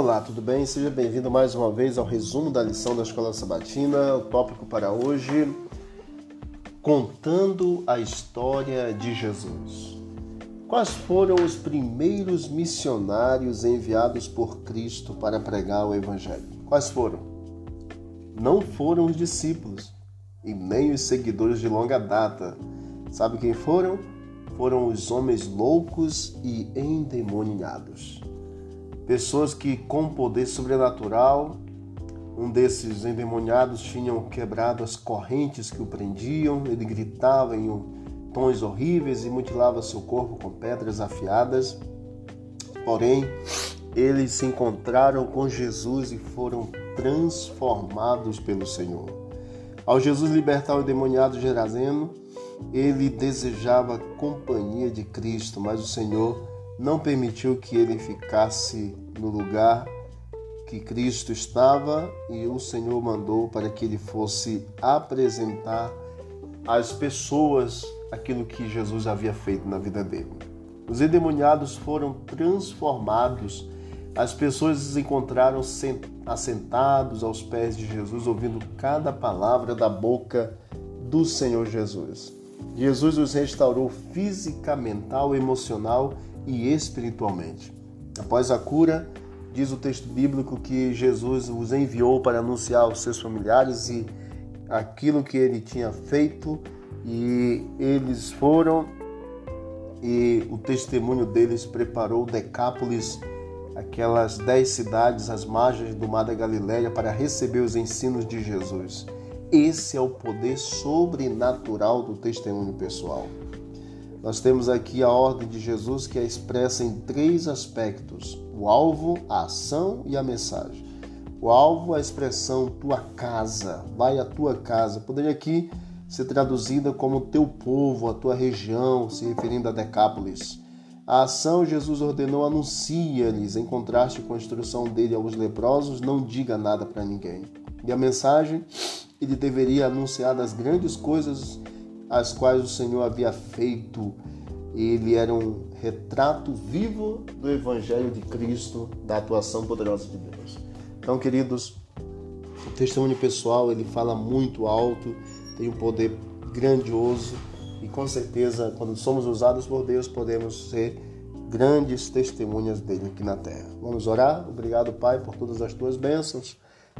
Olá, tudo bem? Seja bem-vindo mais uma vez ao resumo da lição da Escola Sabatina. O tópico para hoje: Contando a história de Jesus. Quais foram os primeiros missionários enviados por Cristo para pregar o Evangelho? Quais foram? Não foram os discípulos e nem os seguidores de longa data. Sabe quem foram? Foram os homens loucos e endemoniados pessoas que com poder sobrenatural, um desses endemoniados tinham quebrado as correntes que o prendiam, ele gritava em tons horríveis e mutilava seu corpo com pedras afiadas. Porém, eles se encontraram com Jesus e foram transformados pelo Senhor. Ao Jesus libertar o endemoniado Gerazeno, ele desejava a companhia de Cristo, mas o Senhor não permitiu que ele ficasse no lugar que Cristo estava e o Senhor mandou para que ele fosse apresentar às pessoas aquilo que Jesus havia feito na vida dele. Os endemoniados foram transformados, as pessoas se encontraram assentados aos pés de Jesus, ouvindo cada palavra da boca do Senhor Jesus. Jesus os restaurou física, mental, emocional e espiritualmente. Após a cura, diz o texto bíblico que Jesus os enviou para anunciar aos seus familiares e aquilo que ele tinha feito e eles foram e o testemunho deles preparou Decápolis, aquelas dez cidades às margens do mar da Galileia para receber os ensinos de Jesus. Esse é o poder sobrenatural do testemunho pessoal. Nós temos aqui a ordem de Jesus que é expressa em três aspectos: o alvo, a ação e a mensagem. O alvo, a expressão tua casa, vai à tua casa. Poderia aqui ser traduzida como teu povo, a tua região, se referindo a Decápolis. A ação, Jesus ordenou, anuncia-lhes, em contraste com a instrução dele aos leprosos, não diga nada para ninguém. E a mensagem, ele deveria anunciar das grandes coisas as quais o Senhor havia feito. Ele era um retrato vivo do Evangelho de Cristo, da atuação poderosa de Deus. Então, queridos, o testemunho pessoal ele fala muito alto, tem um poder grandioso e com certeza, quando somos usados por Deus, podemos ser grandes testemunhas dele aqui na terra. Vamos orar? Obrigado, Pai, por todas as tuas bênçãos.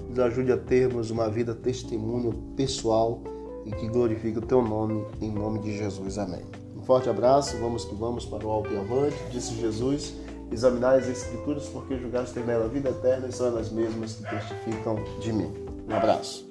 Nos ajude a termos uma vida testemunho pessoal e que glorifique o teu nome, em nome de Jesus. Amém. Um forte abraço, vamos que vamos para o alto e avante, disse Jesus. Examinai as Escrituras, porque julgaste ter nela a vida eterna e são elas mesmas que testificam de mim. Um abraço.